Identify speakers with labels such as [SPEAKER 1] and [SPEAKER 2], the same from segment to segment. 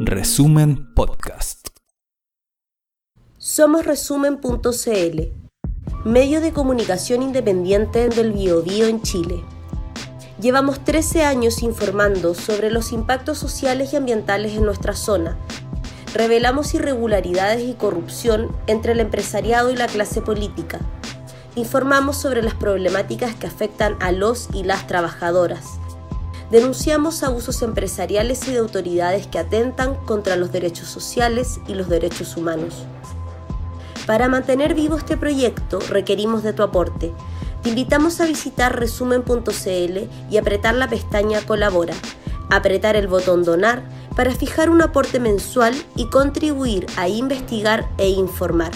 [SPEAKER 1] Resumen Podcast.
[SPEAKER 2] Somos resumen.cl, medio de comunicación independiente del Biobío en Chile. Llevamos 13 años informando sobre los impactos sociales y ambientales en nuestra zona. Revelamos irregularidades y corrupción entre el empresariado y la clase política. Informamos sobre las problemáticas que afectan a los y las trabajadoras. Denunciamos abusos empresariales y de autoridades que atentan contra los derechos sociales y los derechos humanos. Para mantener vivo este proyecto requerimos de tu aporte te invitamos a visitar resumen.cl y apretar la pestaña Colabora, apretar el botón Donar para fijar un aporte mensual y contribuir a investigar e informar.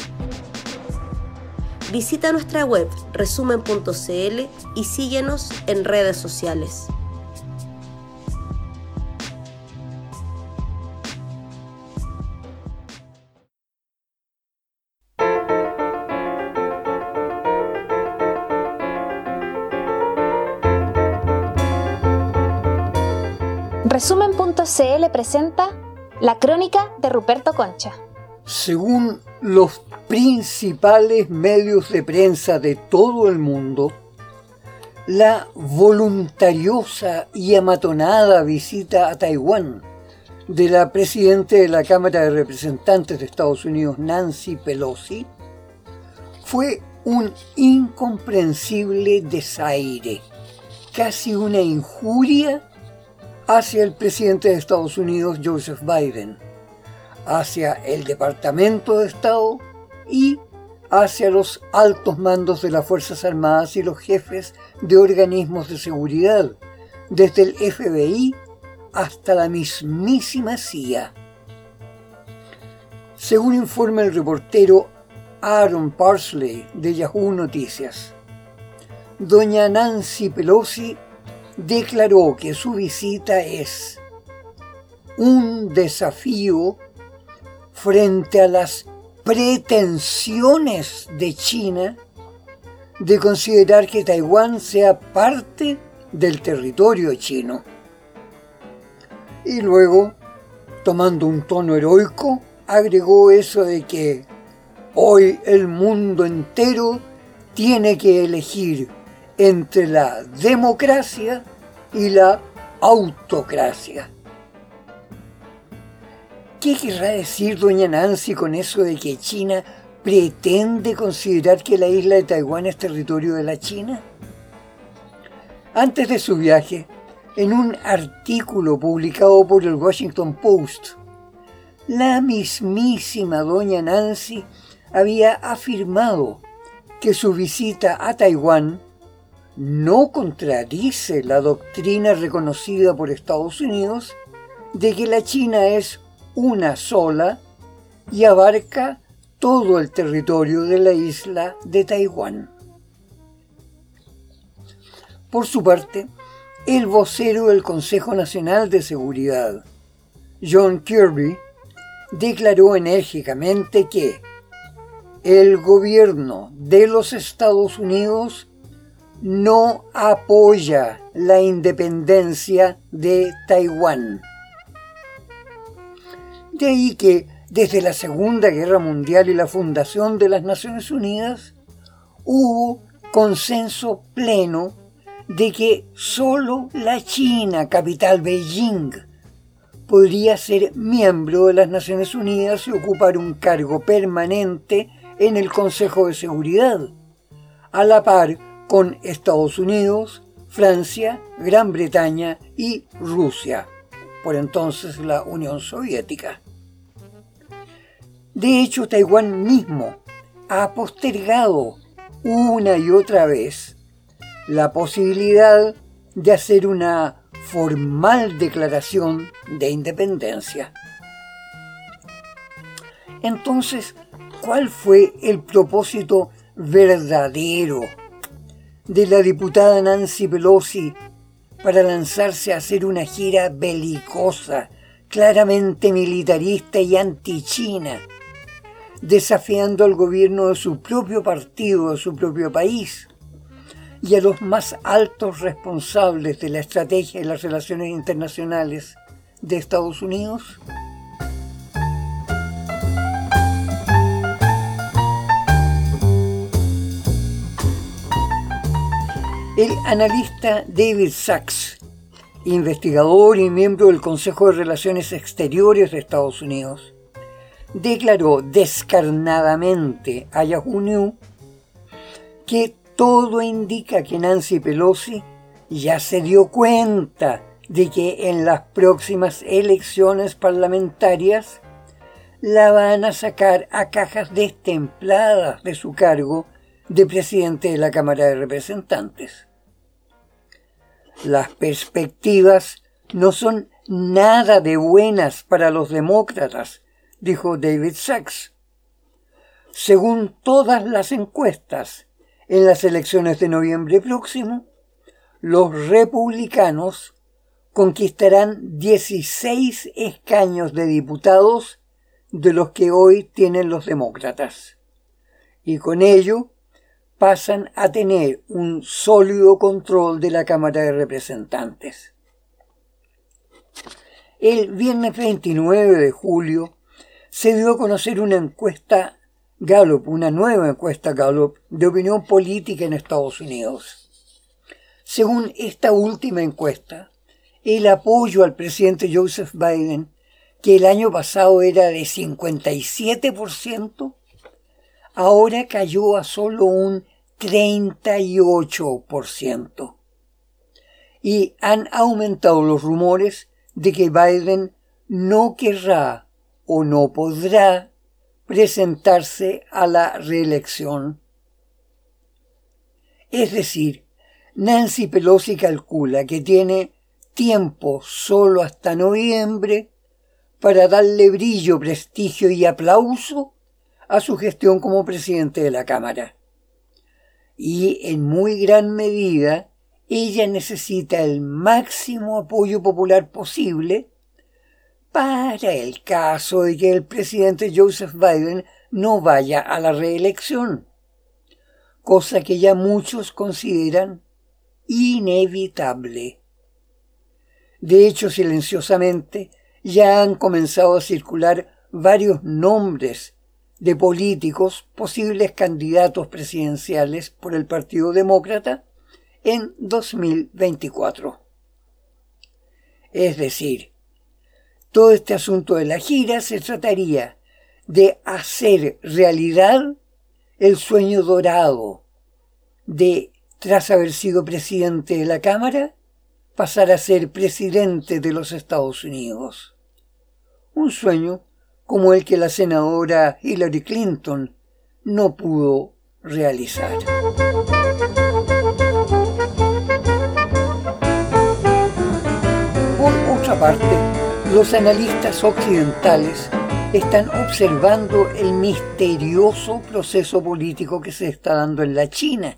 [SPEAKER 2] Visita nuestra web resumen.cl y síguenos en redes sociales.
[SPEAKER 3] Resumen.cl presenta la crónica de Ruperto Concha.
[SPEAKER 4] Según los principales medios de prensa de todo el mundo, la voluntariosa y amatonada visita a Taiwán de la presidenta de la Cámara de Representantes de Estados Unidos, Nancy Pelosi, fue un incomprensible desaire, casi una injuria hacia el presidente de Estados Unidos, Joseph Biden, hacia el Departamento de Estado y hacia los altos mandos de las Fuerzas Armadas y los jefes de organismos de seguridad, desde el FBI hasta la mismísima CIA. Según informa el reportero Aaron Parsley de Yahoo Noticias, doña Nancy Pelosi declaró que su visita es un desafío frente a las pretensiones de China de considerar que Taiwán sea parte del territorio chino. Y luego, tomando un tono heroico, agregó eso de que hoy el mundo entero tiene que elegir entre la democracia y la autocracia. ¿Qué querrá decir doña Nancy con eso de que China pretende considerar que la isla de Taiwán es territorio de la China? Antes de su viaje, en un artículo publicado por el Washington Post, la mismísima doña Nancy había afirmado que su visita a Taiwán no contradice la doctrina reconocida por Estados Unidos de que la China es una sola y abarca todo el territorio de la isla de Taiwán. Por su parte, el vocero del Consejo Nacional de Seguridad, John Kirby, declaró enérgicamente que el gobierno de los Estados Unidos no apoya la independencia de Taiwán. De ahí que desde la Segunda Guerra Mundial y la fundación de las Naciones Unidas hubo consenso pleno de que solo la China, capital Beijing, podría ser miembro de las Naciones Unidas y ocupar un cargo permanente en el Consejo de Seguridad, a la par con Estados Unidos, Francia, Gran Bretaña y Rusia, por entonces la Unión Soviética. De hecho, Taiwán mismo ha postergado una y otra vez la posibilidad de hacer una formal declaración de independencia. Entonces, ¿cuál fue el propósito verdadero de la diputada Nancy Pelosi para lanzarse a hacer una gira belicosa, claramente militarista y anti-China, desafiando al gobierno de su propio partido, de su propio país, y a los más altos responsables de la estrategia de las relaciones internacionales de Estados Unidos? El analista David Sachs, investigador y miembro del Consejo de Relaciones Exteriores de Estados Unidos, declaró descarnadamente a Yahoo News que todo indica que Nancy Pelosi ya se dio cuenta de que en las próximas elecciones parlamentarias la van a sacar a cajas destempladas de su cargo de presidente de la Cámara de Representantes. Las perspectivas no son nada de buenas para los demócratas, dijo David Sachs. Según todas las encuestas, en las elecciones de noviembre próximo, los republicanos conquistarán 16 escaños de diputados de los que hoy tienen los demócratas. Y con ello pasan a tener un sólido control de la Cámara de Representantes. El viernes 29 de julio se dio a conocer una encuesta Gallup, una nueva encuesta Gallup de opinión política en Estados Unidos. Según esta última encuesta, el apoyo al presidente Joseph Biden, que el año pasado era de 57%, ahora cayó a solo un 38%. Y han aumentado los rumores de que Biden no querrá o no podrá presentarse a la reelección. Es decir, Nancy Pelosi calcula que tiene tiempo solo hasta noviembre para darle brillo, prestigio y aplauso a su gestión como presidente de la Cámara y en muy gran medida ella necesita el máximo apoyo popular posible para el caso de que el presidente Joseph Biden no vaya a la reelección, cosa que ya muchos consideran inevitable. De hecho, silenciosamente, ya han comenzado a circular varios nombres de políticos posibles candidatos presidenciales por el Partido Demócrata en 2024. Es decir, todo este asunto de la gira se trataría de hacer realidad el sueño dorado de, tras haber sido presidente de la Cámara, pasar a ser presidente de los Estados Unidos. Un sueño como el que la senadora Hillary Clinton no pudo realizar. Por otra parte, los analistas occidentales están observando el misterioso proceso político que se está dando en la China,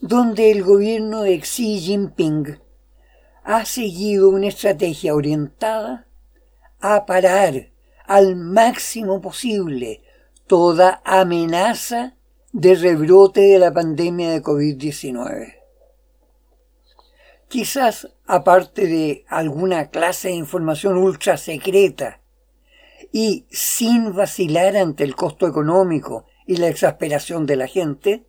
[SPEAKER 4] donde el gobierno de Xi Jinping ha seguido una estrategia orientada a parar al máximo posible toda amenaza de rebrote de la pandemia de COVID-19. Quizás aparte de alguna clase de información ultra secreta y sin vacilar ante el costo económico y la exasperación de la gente,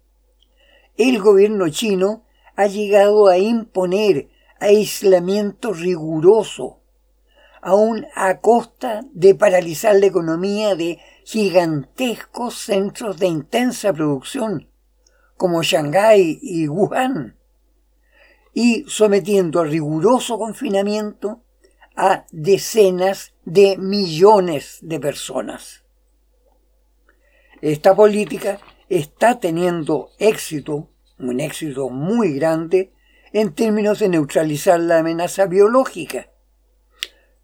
[SPEAKER 4] el gobierno chino ha llegado a imponer aislamiento riguroso aún a costa de paralizar la economía de gigantescos centros de intensa producción, como Shanghái y Wuhan, y sometiendo a riguroso confinamiento a decenas de millones de personas. Esta política está teniendo éxito, un éxito muy grande, en términos de neutralizar la amenaza biológica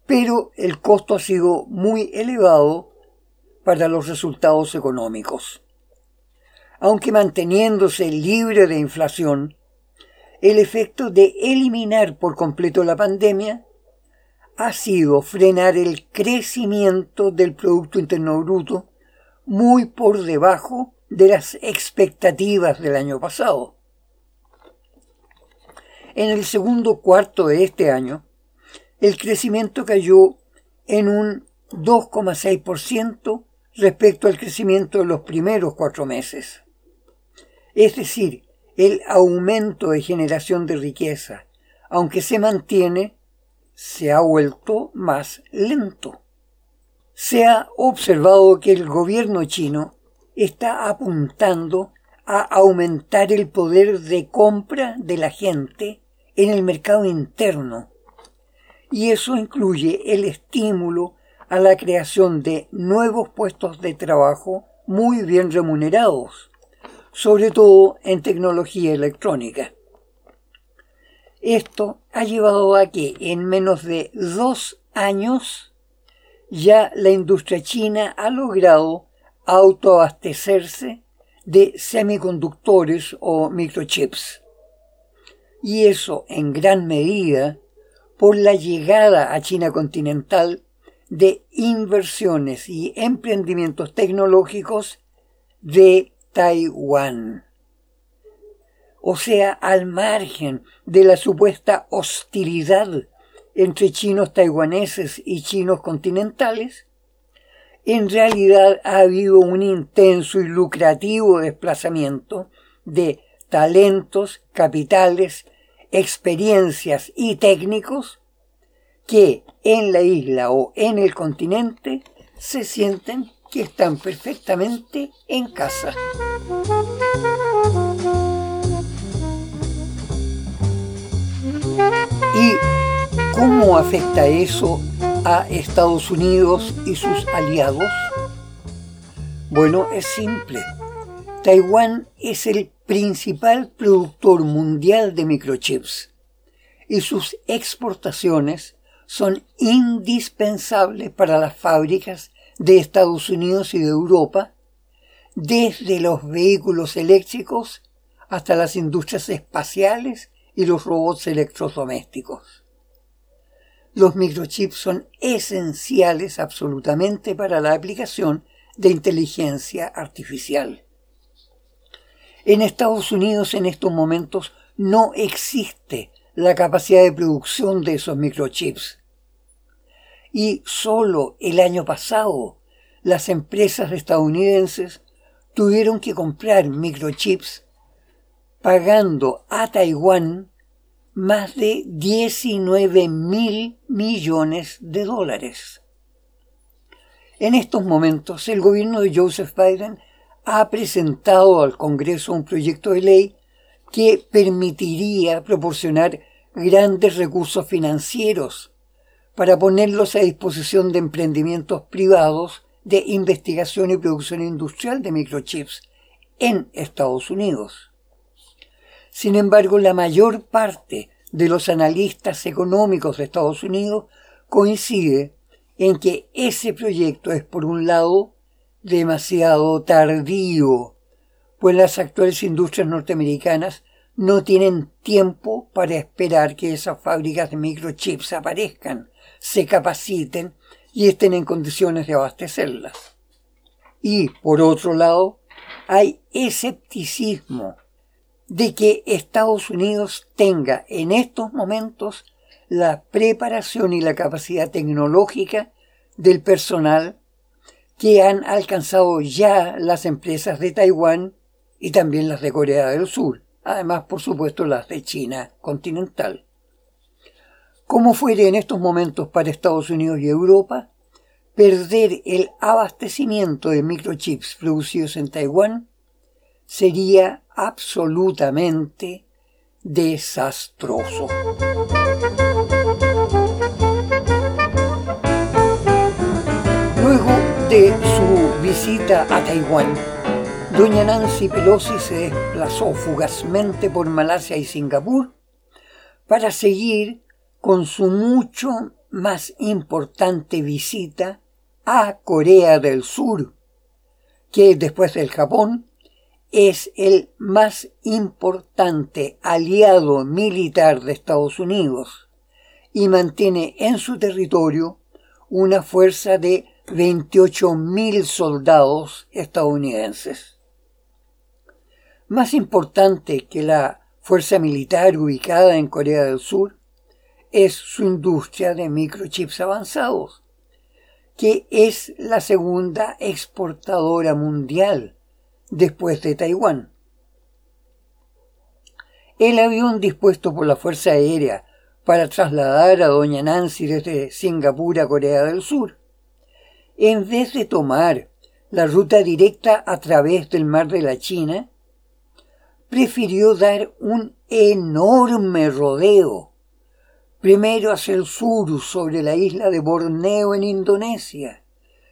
[SPEAKER 4] pero el costo ha sido muy elevado para los resultados económicos. Aunque manteniéndose libre de inflación, el efecto de eliminar por completo la pandemia ha sido frenar el crecimiento del Producto Interno Bruto muy por debajo de las expectativas del año pasado. En el segundo cuarto de este año, el crecimiento cayó en un 2,6% respecto al crecimiento de los primeros cuatro meses. Es decir, el aumento de generación de riqueza, aunque se mantiene, se ha vuelto más lento. Se ha observado que el gobierno chino está apuntando a aumentar el poder de compra de la gente en el mercado interno. Y eso incluye el estímulo a la creación de nuevos puestos de trabajo muy bien remunerados, sobre todo en tecnología electrónica. Esto ha llevado a que en menos de dos años ya la industria china ha logrado autoabastecerse de semiconductores o microchips. Y eso en gran medida por la llegada a China continental de inversiones y emprendimientos tecnológicos de Taiwán. O sea, al margen de la supuesta hostilidad entre chinos taiwaneses y chinos continentales, en realidad ha habido un intenso y lucrativo desplazamiento de talentos, capitales, experiencias y técnicos que en la isla o en el continente se sienten que están perfectamente en casa. ¿Y cómo afecta eso a Estados Unidos y sus aliados? Bueno, es simple. Taiwán es el principal productor mundial de microchips y sus exportaciones son indispensables para las fábricas de Estados Unidos y de Europa, desde los vehículos eléctricos hasta las industrias espaciales y los robots electrodomésticos. Los microchips son esenciales absolutamente para la aplicación de inteligencia artificial. En Estados Unidos en estos momentos no existe la capacidad de producción de esos microchips. Y solo el año pasado las empresas estadounidenses tuvieron que comprar microchips pagando a Taiwán más de 19 mil millones de dólares. En estos momentos, el gobierno de Joseph Biden ha presentado al Congreso un proyecto de ley que permitiría proporcionar grandes recursos financieros para ponerlos a disposición de emprendimientos privados de investigación y producción industrial de microchips en Estados Unidos. Sin embargo, la mayor parte de los analistas económicos de Estados Unidos coincide en que ese proyecto es, por un lado, demasiado tardío pues las actuales industrias norteamericanas no tienen tiempo para esperar que esas fábricas de microchips aparezcan, se capaciten y estén en condiciones de abastecerlas. Y, por otro lado, hay escepticismo de que Estados Unidos tenga en estos momentos la preparación y la capacidad tecnológica del personal que han alcanzado ya las empresas de Taiwán y también las de Corea del Sur, además por supuesto las de China continental. Como fuere en estos momentos para Estados Unidos y Europa, perder el abastecimiento de microchips producidos en Taiwán sería absolutamente desastroso. Su visita a Taiwán, Doña Nancy Pelosi se desplazó fugazmente por Malasia y Singapur para seguir con su mucho más importante visita a Corea del Sur, que después del Japón es el más importante aliado militar de Estados Unidos y mantiene en su territorio una fuerza de 28.000 soldados estadounidenses. Más importante que la fuerza militar ubicada en Corea del Sur es su industria de microchips avanzados, que es la segunda exportadora mundial después de Taiwán. El avión dispuesto por la Fuerza Aérea para trasladar a doña Nancy desde Singapur a Corea del Sur, en vez de tomar la ruta directa a través del mar de la China, prefirió dar un enorme rodeo, primero hacia el sur sobre la isla de Borneo en Indonesia,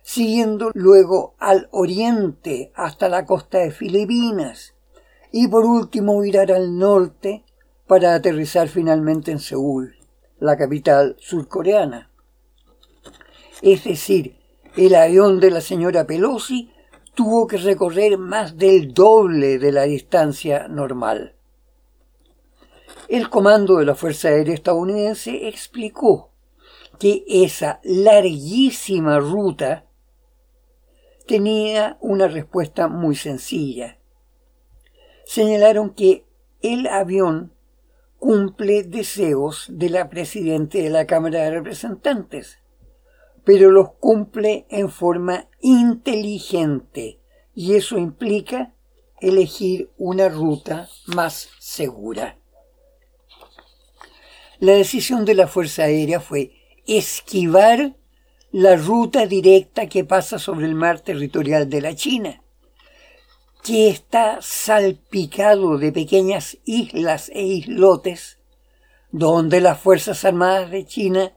[SPEAKER 4] siguiendo luego al oriente hasta la costa de Filipinas y por último virar al norte para aterrizar finalmente en Seúl, la capital surcoreana. Es decir, el avión de la señora Pelosi tuvo que recorrer más del doble de la distancia normal. El comando de la Fuerza Aérea estadounidense explicó que esa larguísima ruta tenía una respuesta muy sencilla. Señalaron que el avión cumple deseos de la Presidenta de la Cámara de Representantes pero los cumple en forma inteligente y eso implica elegir una ruta más segura. La decisión de la Fuerza Aérea fue esquivar la ruta directa que pasa sobre el mar territorial de la China, que está salpicado de pequeñas islas e islotes donde las Fuerzas Armadas de China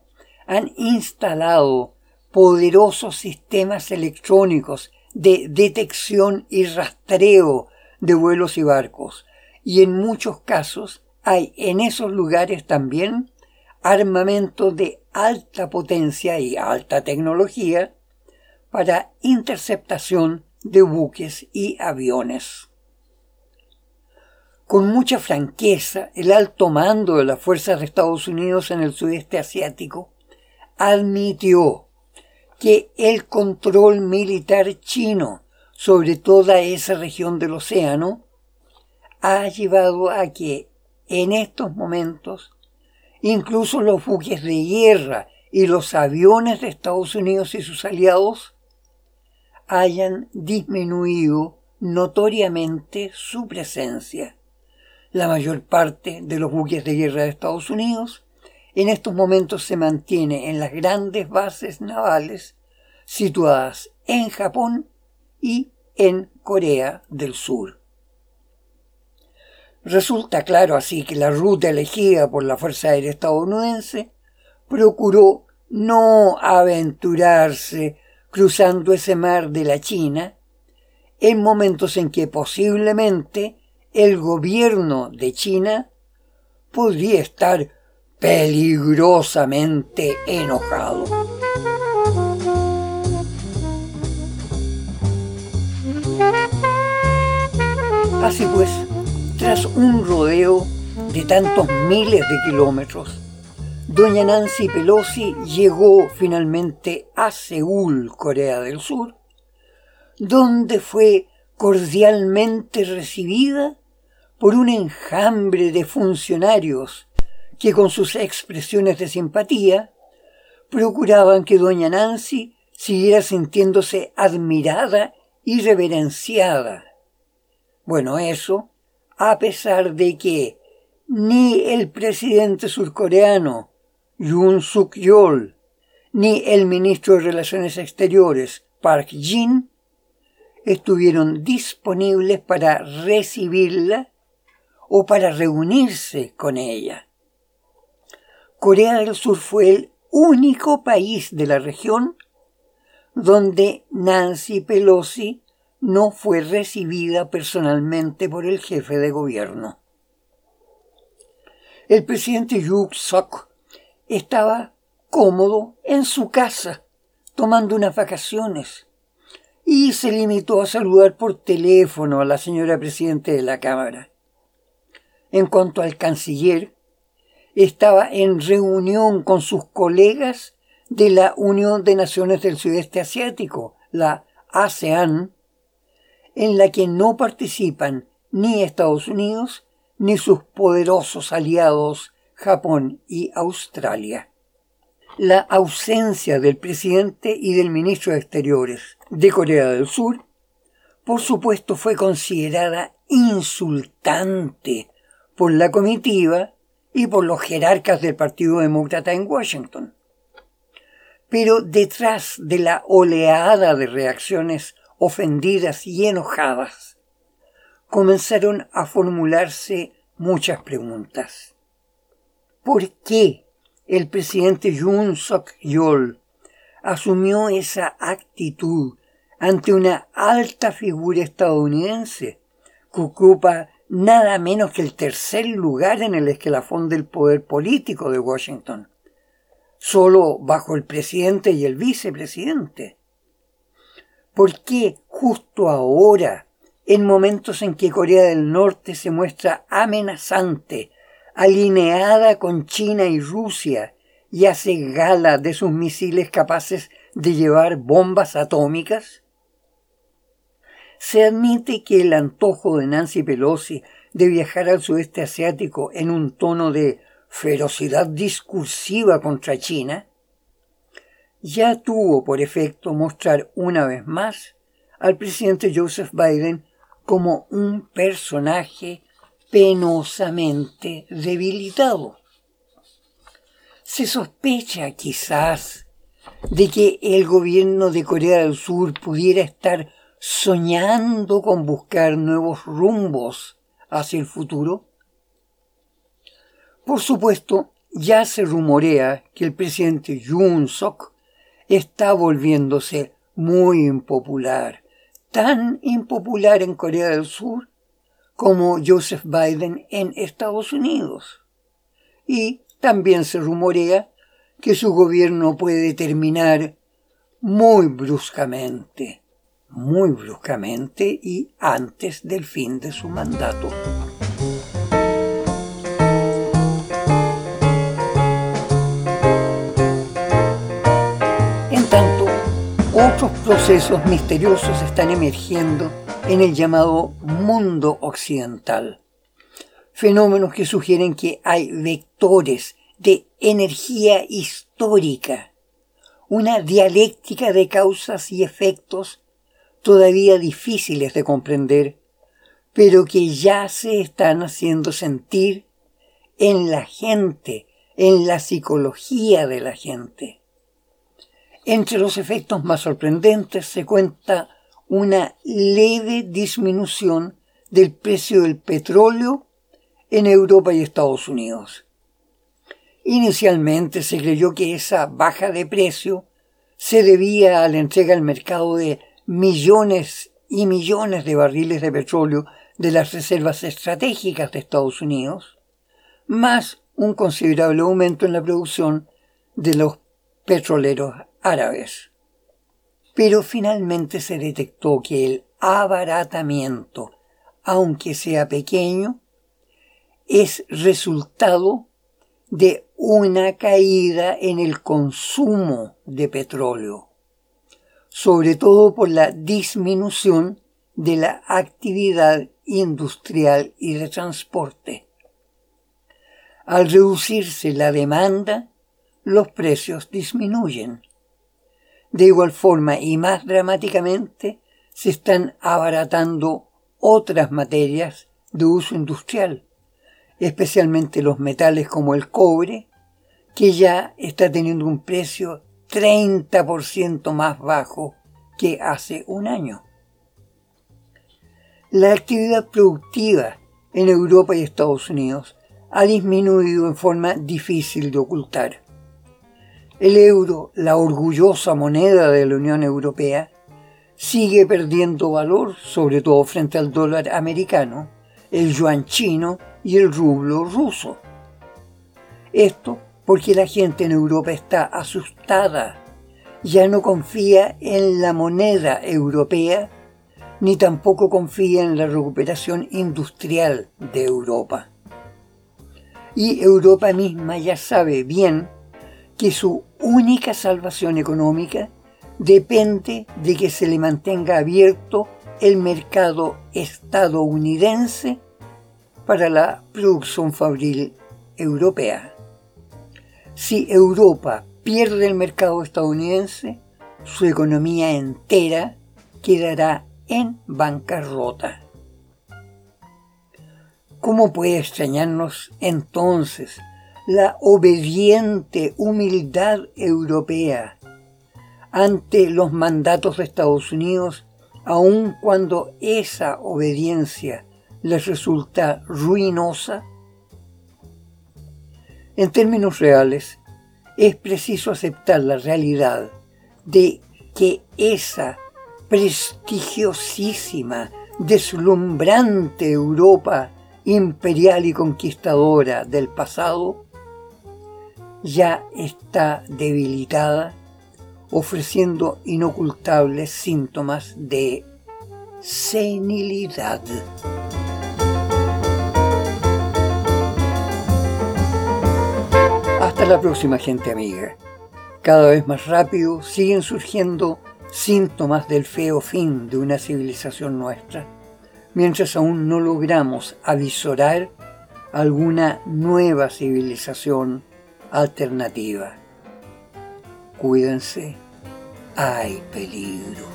[SPEAKER 4] han instalado poderosos sistemas electrónicos de detección y rastreo de vuelos y barcos. Y en muchos casos hay en esos lugares también armamento de alta potencia y alta tecnología para interceptación de buques y aviones. Con mucha franqueza, el alto mando de las fuerzas de Estados Unidos en el sudeste asiático admitió que el control militar chino sobre toda esa región del océano ha llevado a que en estos momentos incluso los buques de guerra y los aviones de Estados Unidos y sus aliados hayan disminuido notoriamente su presencia. La mayor parte de los buques de guerra de Estados Unidos en estos momentos se mantiene en las grandes bases navales situadas en Japón y en Corea del Sur. Resulta claro así que la ruta elegida por la Fuerza Aérea estadounidense procuró no aventurarse cruzando ese mar de la China en momentos en que posiblemente el gobierno de China podría estar peligrosamente enojado. Así pues, tras un rodeo de tantos miles de kilómetros, doña Nancy Pelosi llegó finalmente a Seúl, Corea del Sur, donde fue cordialmente recibida por un enjambre de funcionarios que con sus expresiones de simpatía procuraban que doña Nancy siguiera sintiéndose admirada y reverenciada. Bueno, eso, a pesar de que ni el presidente surcoreano Yoon Suk Yeol ni el ministro de Relaciones Exteriores Park Jin estuvieron disponibles para recibirla o para reunirse con ella. Corea del Sur fue el único país de la región donde Nancy Pelosi no fue recibida personalmente por el jefe de gobierno. El presidente Yuk Sok estaba cómodo en su casa, tomando unas vacaciones, y se limitó a saludar por teléfono a la señora presidente de la Cámara. En cuanto al canciller, estaba en reunión con sus colegas de la Unión de Naciones del Sudeste Asiático, la ASEAN, en la que no participan ni Estados Unidos ni sus poderosos aliados Japón y Australia. La ausencia del presidente y del ministro de Exteriores de Corea del Sur, por supuesto, fue considerada insultante por la comitiva y por los jerarcas del Partido Demócrata en Washington. Pero detrás de la oleada de reacciones ofendidas y enojadas, comenzaron a formularse muchas preguntas. ¿Por qué el presidente Yoon Suk-yeol asumió esa actitud ante una alta figura estadounidense que ocupa nada menos que el tercer lugar en el escalafón del poder político de Washington, solo bajo el presidente y el vicepresidente. ¿Por qué justo ahora, en momentos en que Corea del Norte se muestra amenazante, alineada con China y Rusia, y hace gala de sus misiles capaces de llevar bombas atómicas? Se admite que el antojo de Nancy Pelosi de viajar al sudeste asiático en un tono de ferocidad discursiva contra China ya tuvo por efecto mostrar una vez más al presidente Joseph Biden como un personaje penosamente debilitado. Se sospecha quizás de que el gobierno de Corea del Sur pudiera estar soñando con buscar nuevos rumbos hacia el futuro? Por supuesto, ya se rumorea que el presidente Yoon Suk está volviéndose muy impopular, tan impopular en Corea del Sur como Joseph Biden en Estados Unidos. Y también se rumorea que su gobierno puede terminar muy bruscamente muy bruscamente y antes del fin de su mandato. En tanto, otros procesos misteriosos están emergiendo en el llamado mundo occidental. Fenómenos que sugieren que hay vectores de energía histórica, una dialéctica de causas y efectos todavía difíciles de comprender, pero que ya se están haciendo sentir en la gente, en la psicología de la gente. Entre los efectos más sorprendentes se cuenta una leve disminución del precio del petróleo en Europa y Estados Unidos. Inicialmente se creyó que esa baja de precio se debía a la entrega al mercado de millones y millones de barriles de petróleo de las reservas estratégicas de Estados Unidos, más un considerable aumento en la producción de los petroleros árabes. Pero finalmente se detectó que el abaratamiento, aunque sea pequeño, es resultado de una caída en el consumo de petróleo sobre todo por la disminución de la actividad industrial y de transporte. Al reducirse la demanda, los precios disminuyen. De igual forma y más dramáticamente, se están abaratando otras materias de uso industrial, especialmente los metales como el cobre, que ya está teniendo un precio 30% más bajo que hace un año. La actividad productiva en Europa y Estados Unidos ha disminuido en forma difícil de ocultar. El euro, la orgullosa moneda de la Unión Europea, sigue perdiendo valor, sobre todo frente al dólar americano, el yuan chino y el rublo ruso. Esto porque la gente en Europa está asustada, ya no confía en la moneda europea, ni tampoco confía en la recuperación industrial de Europa. Y Europa misma ya sabe bien que su única salvación económica depende de que se le mantenga abierto el mercado estadounidense para la producción fabril europea. Si Europa pierde el mercado estadounidense, su economía entera quedará en bancarrota. ¿Cómo puede extrañarnos entonces la obediente humildad europea ante los mandatos de Estados Unidos, aun cuando esa obediencia les resulta ruinosa? En términos reales, es preciso aceptar la realidad de que esa prestigiosísima, deslumbrante Europa imperial y conquistadora del pasado ya está debilitada, ofreciendo inocultables síntomas de senilidad. Hasta la próxima gente amiga. Cada vez más rápido siguen surgiendo síntomas del feo fin de una civilización nuestra, mientras aún no logramos avisorar alguna nueva civilización alternativa. Cuídense, hay peligro.